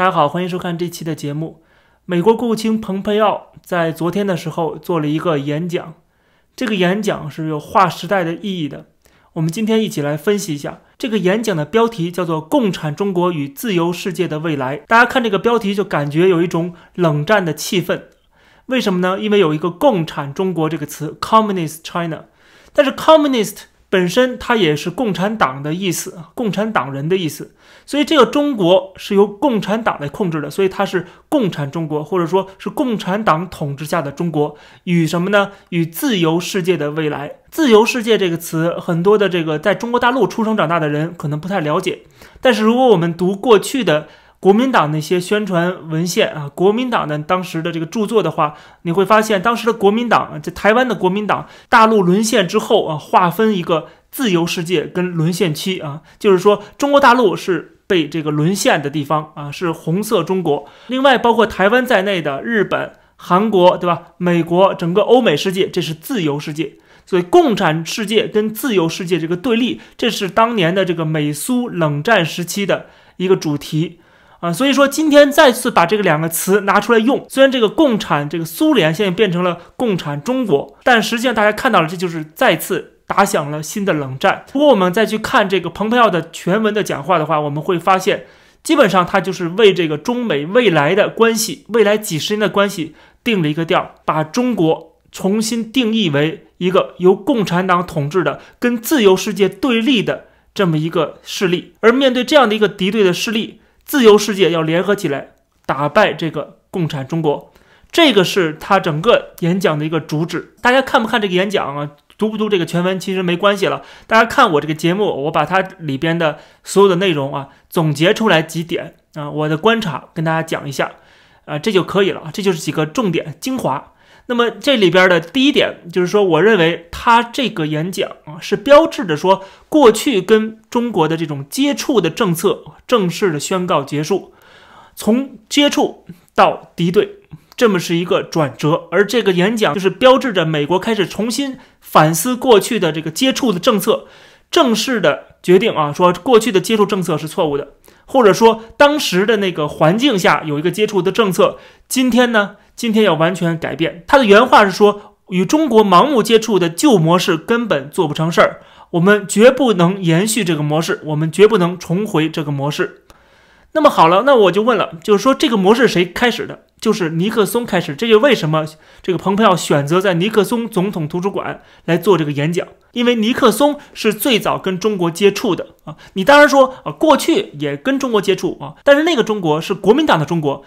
大家好，欢迎收看这期的节目。美国国务卿蓬佩奥在昨天的时候做了一个演讲，这个演讲是有划时代的意义的。我们今天一起来分析一下这个演讲的标题，叫做《共产中国与自由世界的未来》。大家看这个标题就感觉有一种冷战的气氛，为什么呢？因为有一个“共产中国”这个词 （Communist China），但是 “Communist”。本身它也是共产党的意思，共产党人的意思，所以这个中国是由共产党来控制的，所以它是共产中国，或者说是共产党统治下的中国，与什么呢？与自由世界的未来。自由世界这个词，很多的这个在中国大陆出生长大的人可能不太了解，但是如果我们读过去的。国民党那些宣传文献啊，国民党的当时的这个著作的话，你会发现当时的国民党，在台湾的国民党，大陆沦陷之后啊，划分一个自由世界跟沦陷区啊，就是说中国大陆是被这个沦陷的地方啊，是红色中国。另外，包括台湾在内的日本、韩国，对吧？美国，整个欧美世界，这是自由世界。所以，共产世界跟自由世界这个对立，这是当年的这个美苏冷战时期的一个主题。啊，所以说今天再次把这个两个词拿出来用，虽然这个共产这个苏联现在变成了共产中国，但实际上大家看到了，这就是再次打响了新的冷战。不过我们再去看这个蓬佩奥的全文的讲话的话，我们会发现，基本上他就是为这个中美未来的关系，未来几十年的关系定了一个调，把中国重新定义为一个由共产党统治的、跟自由世界对立的这么一个势力。而面对这样的一个敌对的势力，自由世界要联合起来打败这个共产中国，这个是他整个演讲的一个主旨。大家看不看这个演讲啊？读不读这个全文其实没关系了。大家看我这个节目，我把它里边的所有的内容啊总结出来几点啊，我的观察跟大家讲一下啊，这就可以了。这就是几个重点精华。那么这里边的第一点就是说，我认为他这个演讲啊，是标志着说过去跟中国的这种接触的政策正式的宣告结束，从接触到敌对，这么是一个转折。而这个演讲就是标志着美国开始重新反思过去的这个接触的政策，正式的决定啊，说过去的接触政策是错误的，或者说当时的那个环境下有一个接触的政策，今天呢？今天要完全改变。他的原话是说：“与中国盲目接触的旧模式根本做不成事儿，我们绝不能延续这个模式，我们绝不能重回这个模式。”那么好了，那我就问了，就是说这个模式谁开始的？就是尼克松开始。这就为什么这个蓬佩奥选择在尼克松总统图书馆来做这个演讲，因为尼克松是最早跟中国接触的啊。你当然说啊，过去也跟中国接触啊，但是那个中国是国民党的中国。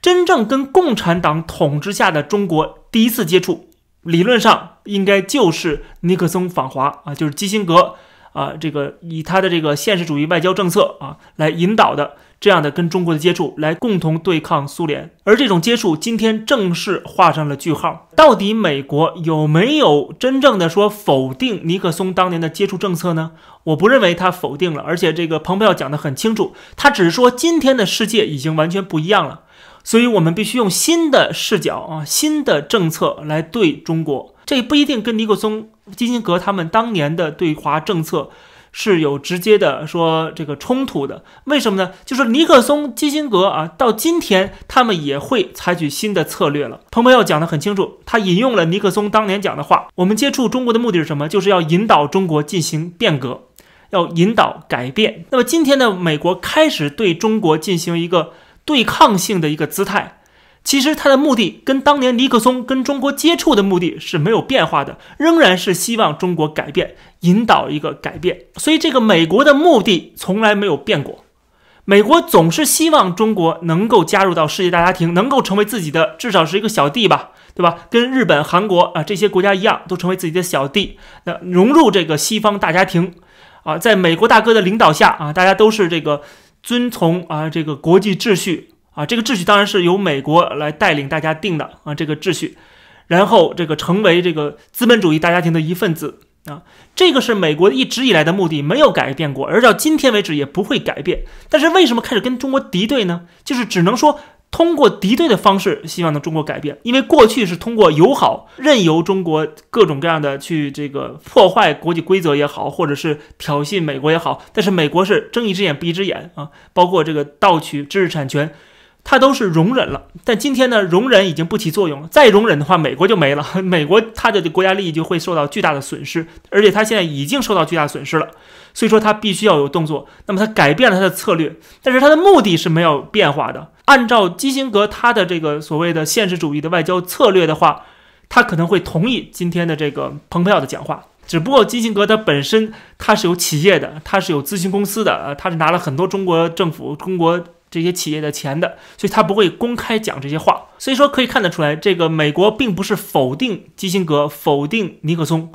真正跟共产党统治下的中国第一次接触，理论上应该就是尼克松访华啊，就是基辛格啊，这个以他的这个现实主义外交政策啊来引导的这样的跟中国的接触，来共同对抗苏联。而这种接触今天正式画上了句号。到底美国有没有真正的说否定尼克松当年的接触政策呢？我不认为他否定了，而且这个蓬佩奥讲得很清楚，他只是说今天的世界已经完全不一样了。所以我们必须用新的视角啊，新的政策来对中国。这不一定跟尼克松、基辛格他们当年的对华政策是有直接的说这个冲突的。为什么呢？就是尼克松、基辛格啊，到今天他们也会采取新的策略了。彭博要讲得很清楚，他引用了尼克松当年讲的话：我们接触中国的目的是什么？就是要引导中国进行变革，要引导改变。那么今天呢，美国开始对中国进行一个。对抗性的一个姿态，其实他的目的跟当年尼克松跟中国接触的目的是没有变化的，仍然是希望中国改变，引导一个改变。所以这个美国的目的从来没有变过，美国总是希望中国能够加入到世界大家庭，能够成为自己的至少是一个小弟吧，对吧？跟日本、韩国啊这些国家一样，都成为自己的小弟，那融入这个西方大家庭啊，在美国大哥的领导下啊，大家都是这个。遵从啊，这个国际秩序啊，这个秩序当然是由美国来带领大家定的啊，这个秩序，然后这个成为这个资本主义大家庭的一份子啊，这个是美国一直以来的目的，没有改变过，而到今天为止也不会改变。但是为什么开始跟中国敌对呢？就是只能说。通过敌对的方式，希望能中国改变，因为过去是通过友好，任由中国各种各样的去这个破坏国际规则也好，或者是挑衅美国也好，但是美国是睁一只眼闭一只眼啊，包括这个盗取知识产权，他都是容忍了。但今天呢，容忍已经不起作用了。再容忍的话，美国就没了，美国他的国家利益就会受到巨大的损失，而且他现在已经受到巨大损失了。所以说他必须要有动作。那么他改变了他的策略，但是他的目的是没有变化的。按照基辛格他的这个所谓的现实主义的外交策略的话，他可能会同意今天的这个蓬佩奥的讲话。只不过基辛格他本身他是有企业的，他是有咨询公司的，呃，他是拿了很多中国政府、中国这些企业的钱的，所以他不会公开讲这些话。所以说可以看得出来，这个美国并不是否定基辛格、否定尼克松，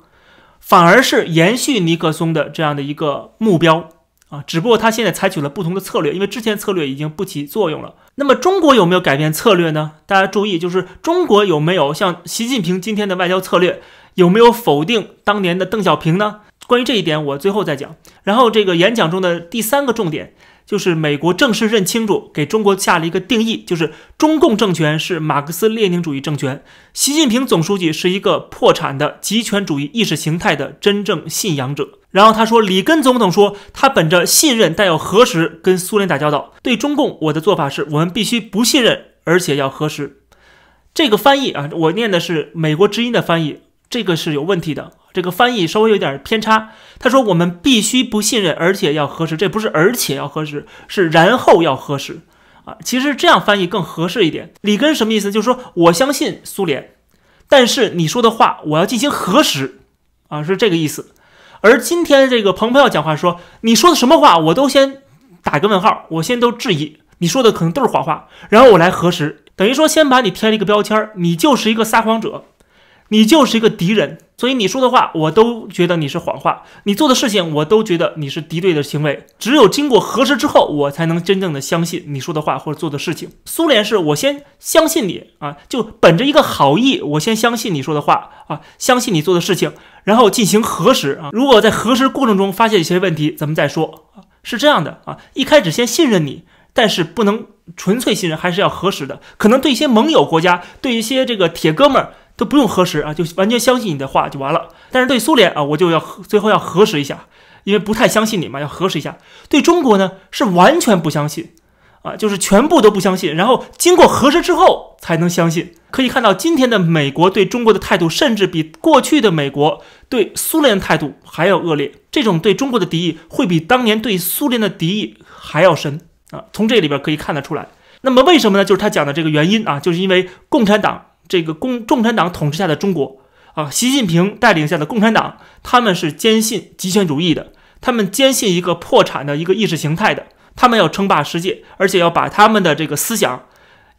反而是延续尼克松的这样的一个目标啊。只不过他现在采取了不同的策略，因为之前策略已经不起作用了。那么中国有没有改变策略呢？大家注意，就是中国有没有像习近平今天的外交策略？有没有否定当年的邓小平呢？关于这一点，我最后再讲。然后这个演讲中的第三个重点就是美国正式认清楚，给中国下了一个定义，就是中共政权是马克思列宁主义政权，习近平总书记是一个破产的极权主义意识形态的真正信仰者。然后他说，里根总统说，他本着信任但要核实跟苏联打交道。对中共，我的做法是我们必须不信任，而且要核实。这个翻译啊，我念的是美国之音的翻译。这个是有问题的，这个翻译稍微有点偏差。他说我们必须不信任，而且要核实。这不是而且要核实，是然后要核实啊。其实这样翻译更合适一点。里根什么意思？就是说我相信苏联，但是你说的话我要进行核实啊，是这个意思。而今天这个蓬佩奥讲话说，你说的什么话我都先打个问号，我先都质疑你说的可能都是谎话，然后我来核实，等于说先把你贴了一个标签，你就是一个撒谎者。你就是一个敌人，所以你说的话我都觉得你是谎话，你做的事情我都觉得你是敌对的行为。只有经过核实之后，我才能真正的相信你说的话或者做的事情。苏联是我先相信你啊，就本着一个好意，我先相信你说的话啊，相信你做的事情，然后进行核实啊。如果在核实过程中发现一些问题，咱们再说啊，是这样的啊。一开始先信任你，但是不能纯粹信任，还是要核实的。可能对一些盟友国家，对一些这个铁哥们儿。都不用核实啊，就完全相信你的话就完了。但是对苏联啊，我就要最后要核实一下，因为不太相信你嘛，要核实一下。对中国呢，是完全不相信啊，就是全部都不相信，然后经过核实之后才能相信。可以看到，今天的美国对中国的态度，甚至比过去的美国对苏联态度还要恶劣。这种对中国的敌意，会比当年对苏联的敌意还要深啊。从这里边可以看得出来。那么为什么呢？就是他讲的这个原因啊，就是因为共产党。这个共共产党统治下的中国啊，习近平带领下的共产党，他们是坚信极权主义的，他们坚信一个破产的一个意识形态的，他们要称霸世界，而且要把他们的这个思想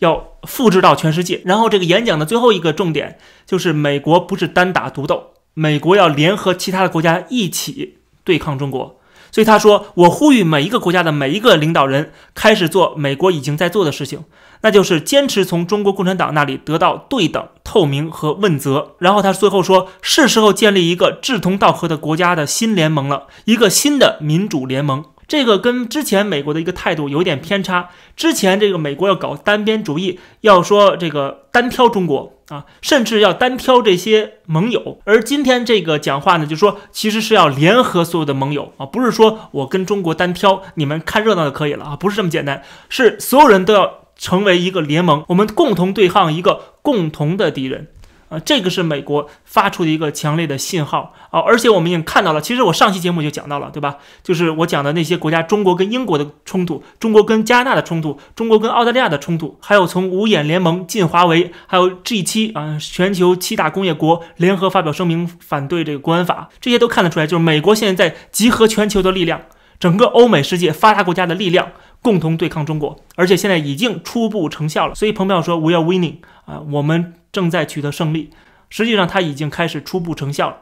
要复制到全世界。然后这个演讲的最后一个重点就是，美国不是单打独斗，美国要联合其他的国家一起对抗中国。所以他说：“我呼吁每一个国家的每一个领导人开始做美国已经在做的事情，那就是坚持从中国共产党那里得到对等、透明和问责。”然后他最后说：“是时候建立一个志同道合的国家的新联盟了，一个新的民主联盟。”这个跟之前美国的一个态度有点偏差。之前这个美国要搞单边主义，要说这个单挑中国啊，甚至要单挑这些盟友。而今天这个讲话呢，就说其实是要联合所有的盟友啊，不是说我跟中国单挑，你们看热闹就可以了啊，不是这么简单，是所有人都要成为一个联盟，我们共同对抗一个共同的敌人。啊，这个是美国发出的一个强烈的信号啊！而且我们已经看到了，其实我上期节目就讲到了，对吧？就是我讲的那些国家，中国跟英国的冲突，中国跟加拿大的冲突，中国跟澳大利亚的冲突，还有从五眼联盟进华为，还有 G 七啊，全球七大工业国联合发表声明反对这个国安法，这些都看得出来，就是美国现在在集合全球的力量，整个欧美世界发达国家的力量，共同对抗中国，而且现在已经初步成效了。所以彭博说，We are winning 啊，我们。正在取得胜利，实际上它已经开始初步成效了。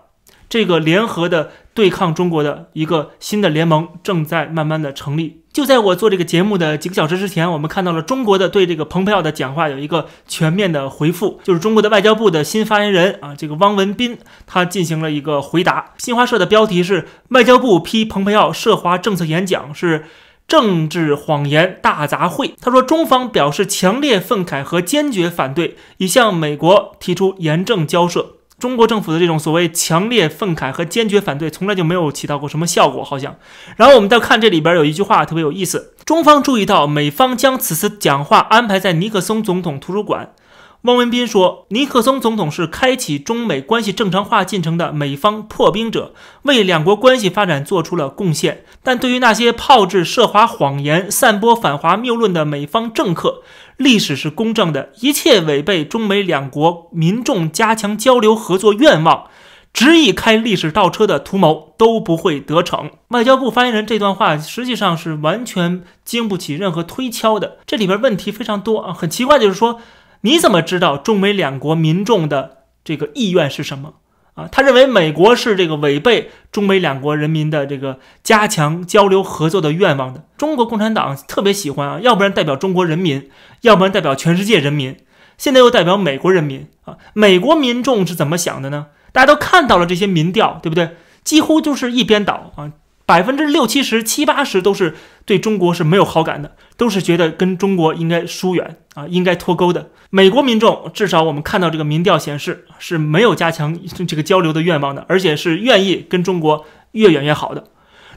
这个联合的对抗中国的一个新的联盟正在慢慢的成立。就在我做这个节目的几个小时之前，我们看到了中国的对这个蓬佩奥的讲话有一个全面的回复，就是中国的外交部的新发言人啊，这个汪文斌他进行了一个回答。新华社的标题是“外交部批蓬佩奥涉华政策演讲是”。政治谎言大杂烩。他说，中方表示强烈愤慨和坚决反对，已向美国提出严正交涉。中国政府的这种所谓强烈愤慨和坚决反对，从来就没有起到过什么效果，好像。然后我们再看这里边有一句话特别有意思：中方注意到美方将此次讲话安排在尼克松总统图书馆。汪文斌说：“尼克松总统是开启中美关系正常化进程的美方破冰者，为两国关系发展做出了贡献。但对于那些炮制涉华谎言、散播反华谬论的美方政客，历史是公正的，一切违背中美两国民众加强交流合作愿望、执意开历史倒车的图谋都不会得逞。”外交部发言人这段话实际上是完全经不起任何推敲的，这里边问题非常多啊！很奇怪，就是说。你怎么知道中美两国民众的这个意愿是什么啊？他认为美国是这个违背中美两国人民的这个加强交流合作的愿望的。中国共产党特别喜欢啊，要不然代表中国人民，要不然代表全世界人民，现在又代表美国人民啊。美国民众是怎么想的呢？大家都看到了这些民调，对不对？几乎就是一边倒啊。百分之六七十、七八十都是对中国是没有好感的，都是觉得跟中国应该疏远啊，应该脱钩的。美国民众至少我们看到这个民调显示是没有加强这个交流的愿望的，而且是愿意跟中国越远越好的。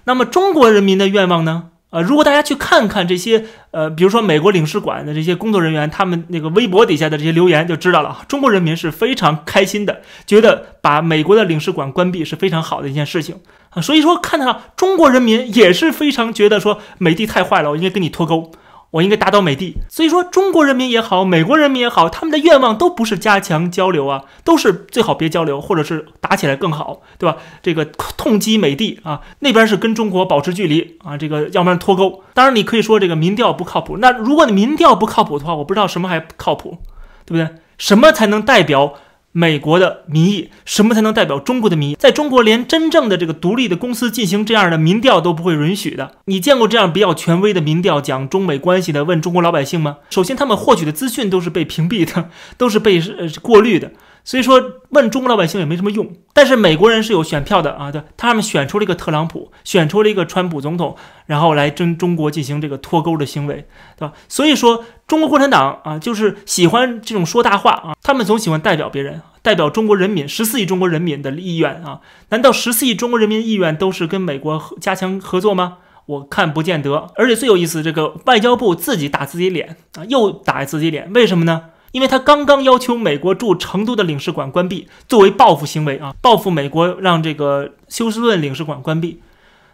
那么中国人民的愿望呢？呃，如果大家去看看这些，呃，比如说美国领事馆的这些工作人员，他们那个微博底下的这些留言就知道了。中国人民是非常开心的，觉得把美国的领事馆关闭是非常好的一件事情啊。所以说，看到中国人民也是非常觉得说美帝太坏了，我应该跟你脱钩。我应该打倒美帝，所以说中国人民也好，美国人民也好，他们的愿望都不是加强交流啊，都是最好别交流，或者是打起来更好，对吧？这个痛击美帝啊，那边是跟中国保持距离啊，这个要不然脱钩。当然你可以说这个民调不靠谱，那如果你民调不靠谱的话，我不知道什么还靠谱，对不对？什么才能代表？美国的民意，什么才能代表中国的民意？在中国，连真正的这个独立的公司进行这样的民调都不会允许的。你见过这样比较权威的民调讲中美关系的？问中国老百姓吗？首先，他们获取的资讯都是被屏蔽的，都是被呃过滤的。所以说，问中国老百姓也没什么用。但是美国人是有选票的啊，对，他们选出了一个特朗普，选出了一个川普总统，然后来跟中国进行这个脱钩的行为，对吧？所以说，中国共产党啊，就是喜欢这种说大话啊，他们总喜欢代表别人，代表中国人民十四亿中国人民的意愿啊。难道十四亿中国人民意愿都是跟美国加强合作吗？我看不见得。而且最有意思，这个外交部自己打自己脸啊，又打自己脸，为什么呢？因为他刚刚要求美国驻成都的领事馆关闭，作为报复行为啊，报复美国让这个休斯顿领事馆关闭。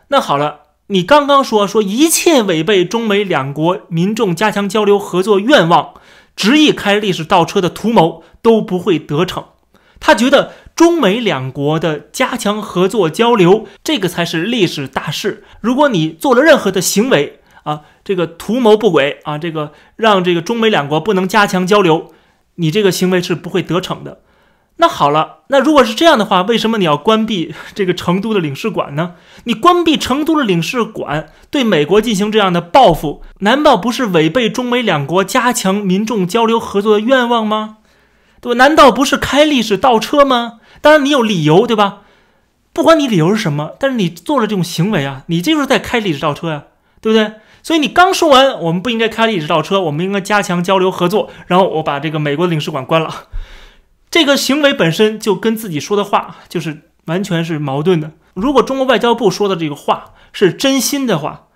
那好了，你刚刚说说一切违背中美两国民众加强交流合作愿望，执意开历史倒车的图谋都不会得逞。他觉得中美两国的加强合作交流，这个才是历史大事。如果你做了任何的行为，啊，这个图谋不轨啊，这个让这个中美两国不能加强交流，你这个行为是不会得逞的。那好了，那如果是这样的话，为什么你要关闭 这个成都的领事馆呢？你关闭成都的领事馆，对美国进行这样的报复，难道不是违背中美两国加强民众交流合作的愿望吗？对吧？难道不是开历史倒车吗？当然你有理由，对吧？不管你理由是什么，但是你做了这种行为啊，你这就是在开历史倒车呀，对不对？所以你刚说完，我们不应该开历史倒车，我们应该加强交流合作。然后我把这个美国领事馆关了，这个行为本身就跟自己说的话就是完全是矛盾的。如果中国外交部说的这个话是真心的话，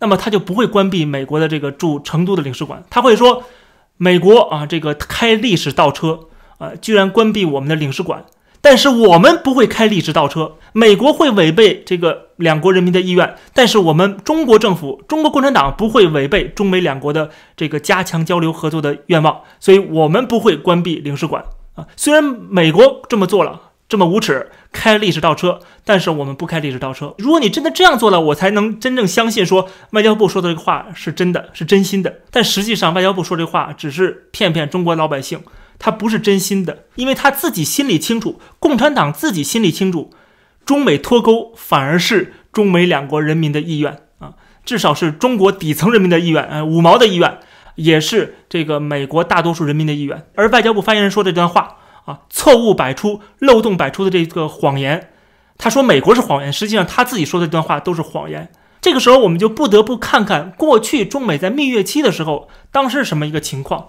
那么他就不会关闭美国的这个驻成都的领事馆，他会说美国啊这个开历史倒车啊，居然关闭我们的领事馆。但是我们不会开历史倒车，美国会违背这个两国人民的意愿，但是我们中国政府、中国共产党不会违背中美两国的这个加强交流合作的愿望，所以我们不会关闭领事馆啊。虽然美国这么做了，这么无耻，开历史倒车，但是我们不开历史倒车。如果你真的这样做了，我才能真正相信说外交部说的这个话是真的，是真心的。但实际上，外交部说这话只是骗骗中国老百姓。他不是真心的，因为他自己心里清楚，共产党自己心里清楚，中美脱钩反而是中美两国人民的意愿啊，至少是中国底层人民的意愿，呃，五毛的意愿，也是这个美国大多数人民的意愿。而外交部发言人说这段话啊，错误百出、漏洞百出的这个谎言，他说美国是谎言，实际上他自己说的这段话都是谎言。这个时候，我们就不得不看看过去中美在蜜月期的时候，当时是什么一个情况。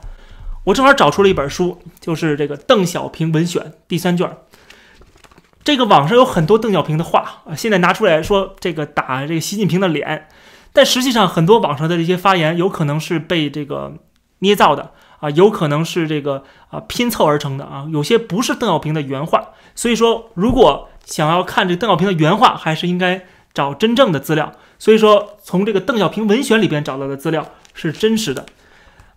我正好找出了一本书，就是这个《邓小平文选》第三卷。这个网上有很多邓小平的话啊，现在拿出来说这个打这个习近平的脸，但实际上很多网上的这些发言有可能是被这个捏造的啊，有可能是这个啊拼凑而成的啊，有些不是邓小平的原话。所以说，如果想要看这邓小平的原话，还是应该找真正的资料。所以说，从这个邓小平文选里边找到的资料是真实的，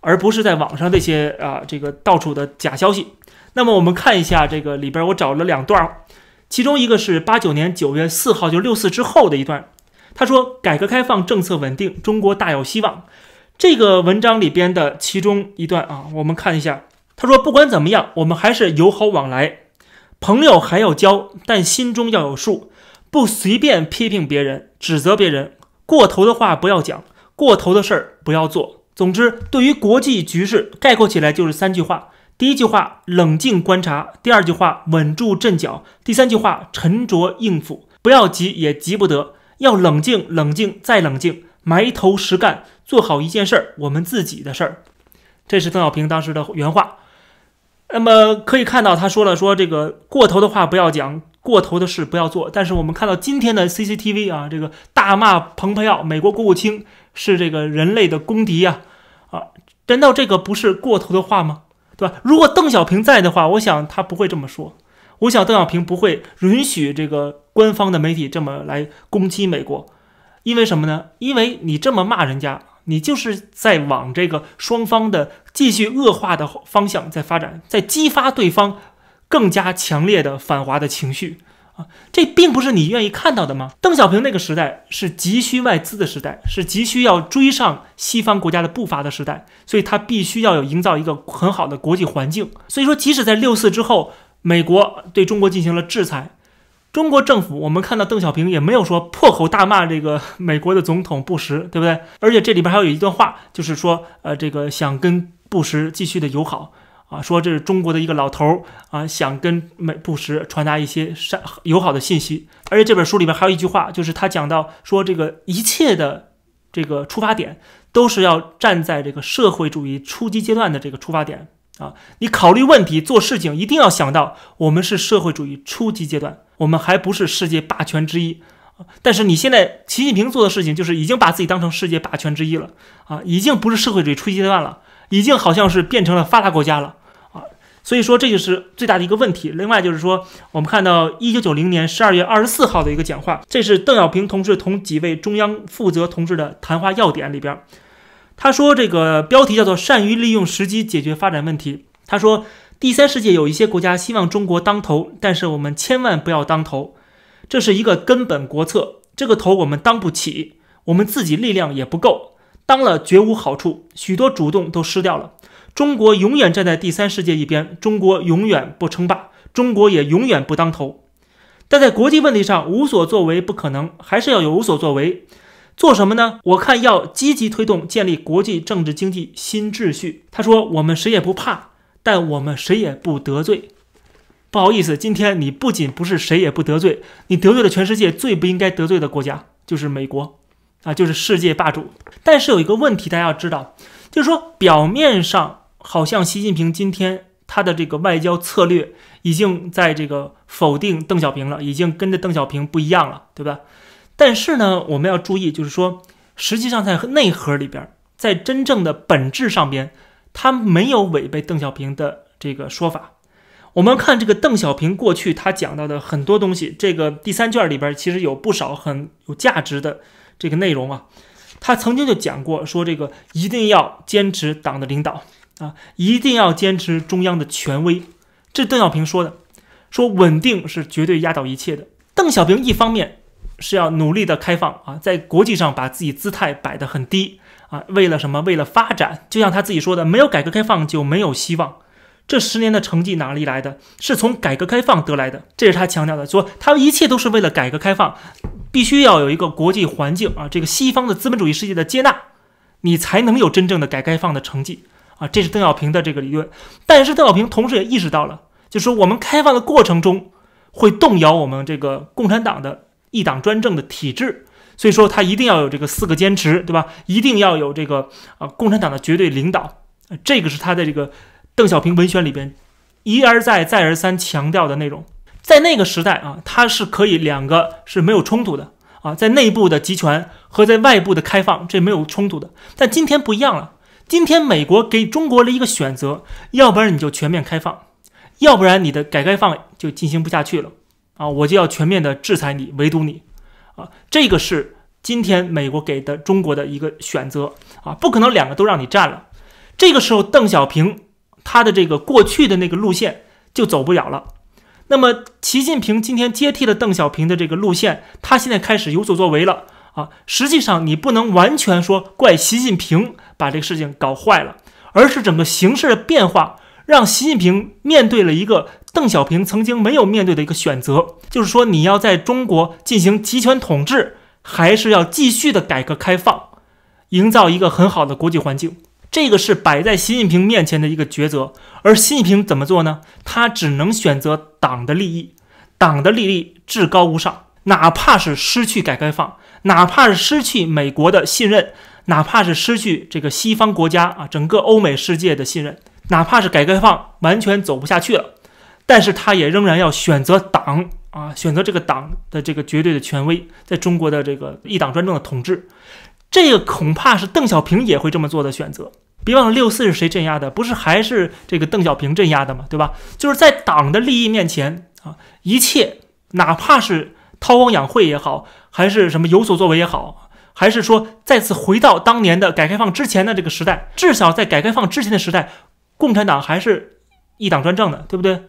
而不是在网上这些啊这个到处的假消息。那么我们看一下这个里边，我找了两段。其中一个是八九年九月四号，就六四之后的一段。他说：“改革开放政策稳定，中国大有希望。”这个文章里边的其中一段啊，我们看一下。他说：“不管怎么样，我们还是友好往来，朋友还要交，但心中要有数，不随便批评别人、指责别人，过头的话不要讲，过头的事儿不要做。总之，对于国际局势，概括起来就是三句话。”第一句话，冷静观察；第二句话，稳住阵脚；第三句话，沉着应付。不要急，也急不得，要冷静，冷静再冷静，埋头实干，做好一件事儿，我们自己的事儿。这是邓小平当时的原话。那么可以看到，他说了，说这个过头的话不要讲，过头的事不要做。但是我们看到今天的 CCTV 啊，这个大骂蓬佩奥，美国国务卿是这个人类的公敌呀，啊，难道这个不是过头的话吗？对吧？如果邓小平在的话，我想他不会这么说。我想邓小平不会允许这个官方的媒体这么来攻击美国，因为什么呢？因为你这么骂人家，你就是在往这个双方的继续恶化的方向在发展，在激发对方更加强烈的反华的情绪。啊，这并不是你愿意看到的吗？邓小平那个时代是急需外资的时代，是急需要追上西方国家的步伐的时代，所以他必须要有营造一个很好的国际环境。所以说，即使在六四之后，美国对中国进行了制裁，中国政府我们看到邓小平也没有说破口大骂这个 美国的总统布什，对不对？而且这里边还有一段话，就是说，呃，这个想跟布什继续的友好。啊，说这是中国的一个老头儿啊，想跟美布什传达一些善友好的信息。而且这本书里边还有一句话，就是他讲到说，这个一切的这个出发点都是要站在这个社会主义初级阶段的这个出发点啊。你考虑问题、做事情一定要想到，我们是社会主义初级阶段，我们还不是世界霸权之一但是你现在习近平做的事情，就是已经把自己当成世界霸权之一了啊，已经不是社会主义初级阶段了，已经好像是变成了发达国家了。所以说，这就是最大的一个问题。另外就是说，我们看到一九九零年十二月二十四号的一个讲话，这是邓小平同志同几位中央负责同志的谈话要点里边，他说这个标题叫做“善于利用时机解决发展问题”。他说，第三世界有一些国家希望中国当头，但是我们千万不要当头，这是一个根本国策。这个头我们当不起，我们自己力量也不够，当了绝无好处，许多主动都失掉了。中国永远站在第三世界一边，中国永远不称霸，中国也永远不当头。但在国际问题上无所作为不可能，还是要有所作为。做什么呢？我看要积极推动建立国际政治经济新秩序。他说：“我们谁也不怕，但我们谁也不得罪。”不好意思，今天你不仅不是谁也不得罪，你得罪了全世界最不应该得罪的国家，就是美国，啊，就是世界霸主。但是有一个问题，大家要知道，就是说表面上。好像习近平今天他的这个外交策略已经在这个否定邓小平了，已经跟着邓小平不一样了，对吧？但是呢，我们要注意，就是说，实际上在内核里边，在真正的本质上边，他没有违背邓小平的这个说法。我们看这个邓小平过去他讲到的很多东西，这个第三卷里边其实有不少很有价值的这个内容啊。他曾经就讲过，说这个一定要坚持党的领导。啊，一定要坚持中央的权威，这邓小平说的，说稳定是绝对压倒一切的。邓小平一方面是要努力的开放啊，在国际上把自己姿态摆得很低啊，为了什么？为了发展。就像他自己说的，没有改革开放就没有希望。这十年的成绩哪里来的？是从改革开放得来的。这是他强调的，说他一切都是为了改革开放，必须要有一个国际环境啊，这个西方的资本主义世界的接纳，你才能有真正的改革开放的成绩。啊，这是邓小平的这个理论，但是邓小平同时也意识到了，就是说我们开放的过程中会动摇我们这个共产党的一党专政的体制，所以说他一定要有这个四个坚持，对吧？一定要有这个啊共产党的绝对领导，这个是他的这个邓小平文选里边一而再再而三强调的内容。在那个时代啊，它是可以两个是没有冲突的啊，在内部的集权和在外部的开放这没有冲突的。但今天不一样了，今天美国给中国了一个选择，要不然你就全面开放，要不然你的改革开放就进行不下去了啊，我就要全面的制裁你，围堵你啊，这个是今天美国给的中国的一个选择啊，不可能两个都让你占了。这个时候，邓小平他的这个过去的那个路线就走不了了。那么，习近平今天接替了邓小平的这个路线，他现在开始有所作为了啊。实际上，你不能完全说怪习近平把这个事情搞坏了，而是整个形势的变化让习近平面对了一个邓小平曾经没有面对的一个选择，就是说你要在中国进行集权统治，还是要继续的改革开放，营造一个很好的国际环境。这个是摆在习近平面前的一个抉择，而习近平怎么做呢？他只能选择党的利益，党的利益至高无上，哪怕是失去改革开放，哪怕是失去美国的信任，哪怕是失去这个西方国家啊，整个欧美世界的信任，哪怕是改革开放完全走不下去了，但是他也仍然要选择党啊，选择这个党的这个绝对的权威，在中国的这个一党专政的统治。这个恐怕是邓小平也会这么做的选择。别忘了六四是谁镇压的？不是还是这个邓小平镇压的吗？对吧？就是在党的利益面前啊，一切哪怕是韬光养晦也好，还是什么有所作为也好，还是说再次回到当年的改革开放之前的这个时代，至少在改革开放之前的时代，共产党还是一党专政的，对不对？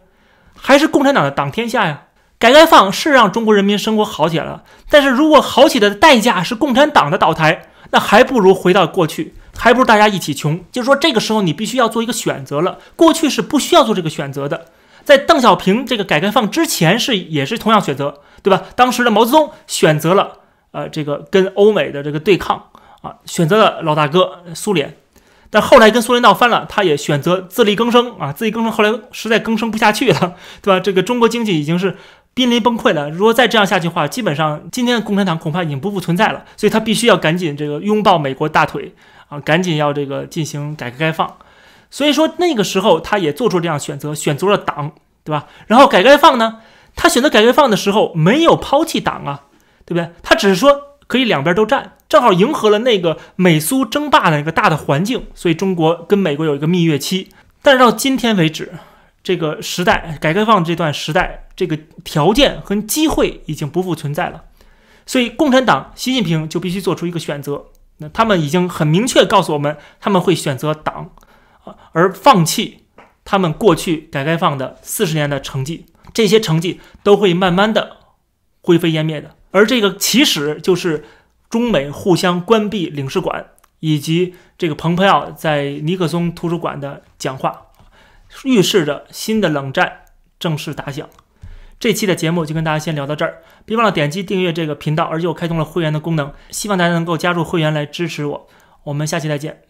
还是共产党的党天下呀。改革开放是让中国人民生活好起来了，但是如果好起来的代价是共产党的倒台。那还不如回到过去，还不如大家一起穷。就是说，这个时候你必须要做一个选择了。过去是不需要做这个选择的，在邓小平这个改革开放之前是也是同样选择，对吧？当时的毛泽东选择了呃这个跟欧美的这个对抗啊，选择了老大哥苏联，但后来跟苏联闹翻了，他也选择自力更生啊，自力更生后来实在更生不下去了，对吧？这个中国经济已经是。濒临崩溃了。如果再这样下去的话，基本上今天的共产党恐怕已经不复存在了。所以他必须要赶紧这个拥抱美国大腿啊，赶紧要这个进行改革开放。所以说那个时候他也做出这样选择，选择了党，对吧？然后改革开放呢，他选择改革开放的时候没有抛弃党啊，对不对？他只是说可以两边都占，正好迎合了那个美苏争霸的一个大的环境。所以中国跟美国有一个蜜月期。但是到今天为止。这个时代，改革开放这段时代，这个条件和机会已经不复存在了，所以共产党习近平就必须做出一个选择。那他们已经很明确告诉我们，他们会选择党，啊，而放弃他们过去改革开放的四十年的成绩，这些成绩都会慢慢的灰飞烟灭的。而这个起始就是中美互相关闭领事馆，以及这个蓬佩奥在尼克松图书馆的讲话。预示着新的冷战正式打响。这期的节目就跟大家先聊到这儿，别忘了点击订阅这个频道，而且我开通了会员的功能，希望大家能够加入会员来支持我。我们下期再见。